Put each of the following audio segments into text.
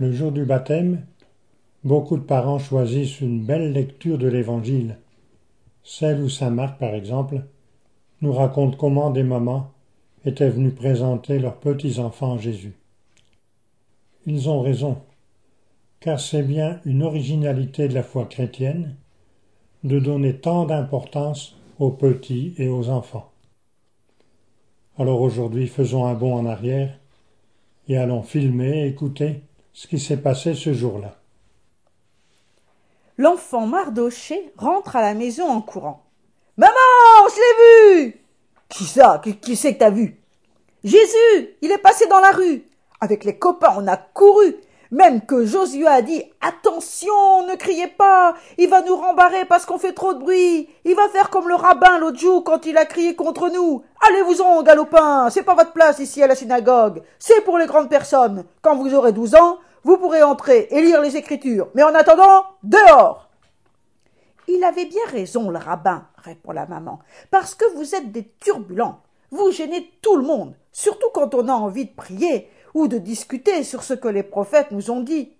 Le jour du baptême, beaucoup de parents choisissent une belle lecture de l'Évangile. Celle où Saint Marc, par exemple, nous raconte comment des mamans étaient venues présenter leurs petits-enfants à Jésus. Ils ont raison, car c'est bien une originalité de la foi chrétienne de donner tant d'importance aux petits et aux enfants. Alors aujourd'hui, faisons un bond en arrière et allons filmer écouter ce qui s'est passé ce jour-là. L'enfant Mardoché rentre à la maison en courant. Maman, je l'ai vu Qui ça? Qui, c'est que t'as vu? Jésus Il est passé dans la rue. Avec les copains, on a couru. Même que Josué a dit Attention, ne criez pas, il va nous rembarrer parce qu'on fait trop de bruit. Il va faire comme le rabbin l'autre jour quand il a crié contre nous. Allez-vous-en, galopin, c'est pas votre place ici à la synagogue, c'est pour les grandes personnes. Quand vous aurez douze ans, vous pourrez entrer et lire les Écritures. Mais en attendant, dehors. Il avait bien raison, le rabbin, répond la maman, parce que vous êtes des turbulents. Vous gênez tout le monde, surtout quand on a envie de prier ou de discuter sur ce que les prophètes nous ont dit.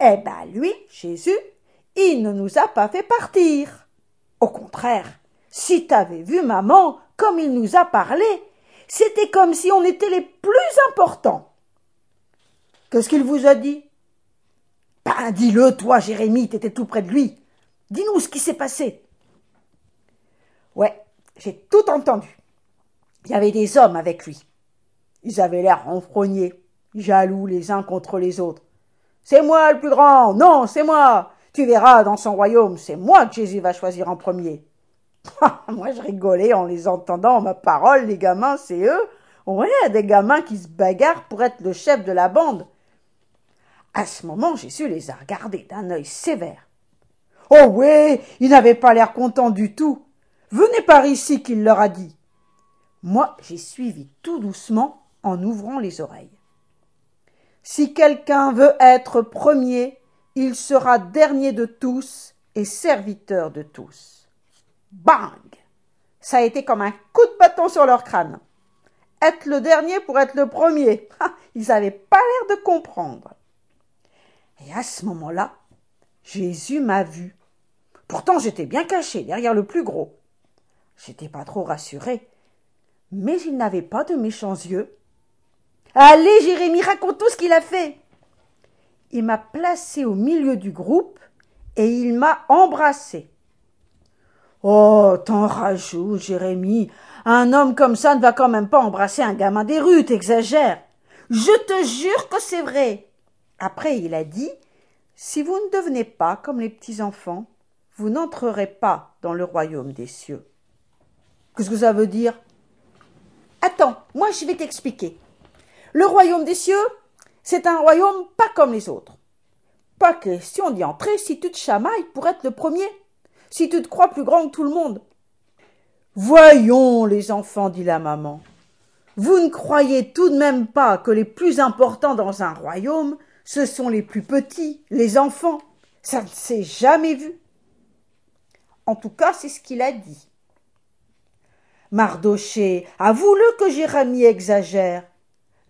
Eh ben lui, Jésus, il ne nous a pas fait partir. Au contraire, si t'avais vu maman comme il nous a parlé, c'était comme si on était les plus importants. Qu'est-ce qu'il vous a dit? Ben dis-le, toi, Jérémie, t'étais tout près de lui. Dis-nous ce qui s'est passé. Ouais, j'ai tout entendu. Il y avait des hommes avec lui. Ils avaient l'air renfrognés, jaloux les uns contre les autres. C'est moi le plus grand. Non, c'est moi. Tu verras dans son royaume, c'est moi que Jésus va choisir en premier. moi, je rigolais en les entendant. Ma parole, les gamins, c'est eux. Ouais, des gamins qui se bagarrent pour être le chef de la bande. À ce moment, Jésus les a regardés d'un œil sévère. Oh oui, il n'avait pas l'air content du tout. Venez par ici, qu'il leur a dit. Moi, j'ai suivi tout doucement en ouvrant les oreilles. Si quelqu'un veut être premier, il sera dernier de tous et serviteur de tous. Bang Ça a été comme un coup de bâton sur leur crâne. Être le dernier pour être le premier. Ils n'avaient pas l'air de comprendre. Et à ce moment-là, Jésus m'a vu. Pourtant, j'étais bien caché derrière le plus gros. J'étais pas trop rassuré, mais il n'avait pas de méchants yeux. Allez, Jérémie, raconte tout ce qu'il a fait. Il m'a placé au milieu du groupe et il m'a embrassé. Oh, t'en rajoutes, Jérémie. Un homme comme ça ne va quand même pas embrasser un gamin des rues, t'exagères. Je te jure que c'est vrai. Après, il a dit Si vous ne devenez pas comme les petits enfants, vous n'entrerez pas dans le royaume des cieux. Qu'est-ce que ça veut dire? Attends, moi je vais t'expliquer. Le royaume des cieux, c'est un royaume pas comme les autres. Pas question d'y entrer si tu te chamailles pour être le premier, si tu te crois plus grand que tout le monde. Voyons, les enfants, dit la maman. Vous ne croyez tout de même pas que les plus importants dans un royaume, ce sont les plus petits, les enfants. Ça ne s'est jamais vu. En tout cas, c'est ce qu'il a dit. Mardoché, avoue-le que Jérémie exagère.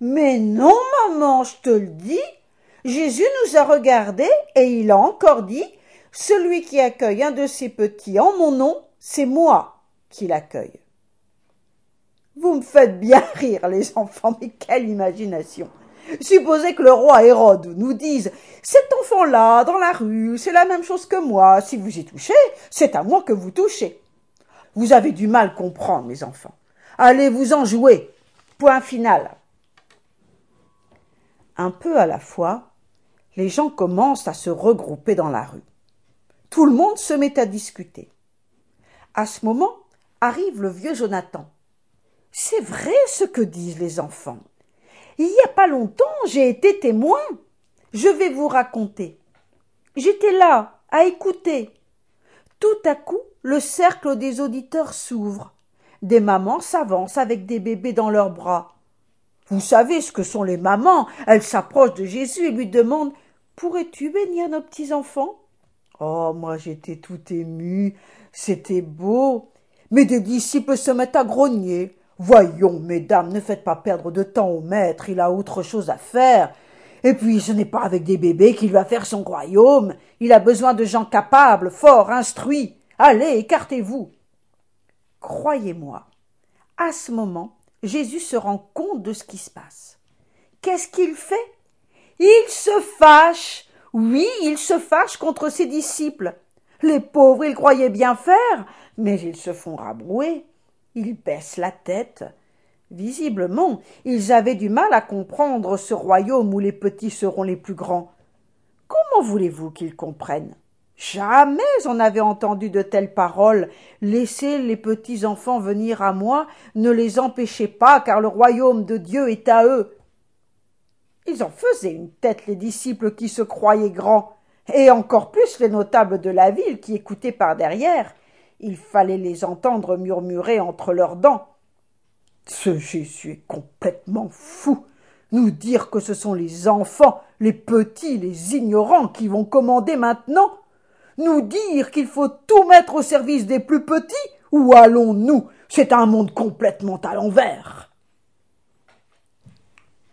Mais non, maman, je te le dis. Jésus nous a regardés et il a encore dit Celui qui accueille un de ses petits en mon nom, c'est moi qui l'accueille. Vous me faites bien rire, les enfants, mais quelle imagination. Supposez que le roi Hérode nous dise Cet enfant-là, dans la rue, c'est la même chose que moi. Si vous y touchez, c'est à moi que vous touchez. Vous avez du mal comprendre, mes enfants. Allez vous en jouer. Point final. Un peu à la fois, les gens commencent à se regrouper dans la rue. Tout le monde se met à discuter. À ce moment arrive le vieux Jonathan. C'est vrai ce que disent les enfants. Il n'y a pas longtemps, j'ai été témoin. Je vais vous raconter. J'étais là, à écouter. Tout à coup, le cercle des auditeurs s'ouvre. Des mamans s'avancent avec des bébés dans leurs bras. Vous savez ce que sont les mamans. Elles s'approchent de Jésus et lui demandent Pourrais-tu bénir nos petits enfants Oh, moi j'étais tout ému. C'était beau. Mais des disciples se mettent à grogner. Voyons, mesdames, ne faites pas perdre de temps au maître, il a autre chose à faire. Et puis ce n'est pas avec des bébés qu'il va faire son royaume. Il a besoin de gens capables, forts, instruits. Allez, écartez-vous. Croyez-moi, à ce moment, Jésus se rend compte de ce qui se passe. Qu'est-ce qu'il fait? Il se fâche. Oui, il se fâche contre ses disciples. Les pauvres, ils croyaient bien faire, mais ils se font rabrouer. Ils baissent la tête. Visiblement, ils avaient du mal à comprendre ce royaume où les petits seront les plus grands. Comment voulez-vous qu'ils comprennent? Jamais on n'avait entendu de telles paroles. Laissez les petits enfants venir à moi, ne les empêchez pas, car le royaume de Dieu est à eux. Ils en faisaient une tête les disciples qui se croyaient grands, et encore plus les notables de la ville qui écoutaient par derrière. Il fallait les entendre murmurer entre leurs dents. Ce Jésus est complètement fou. Nous dire que ce sont les enfants, les petits, les ignorants qui vont commander maintenant nous dire qu'il faut tout mettre au service des plus petits Où allons-nous? C'est un monde complètement à l'envers.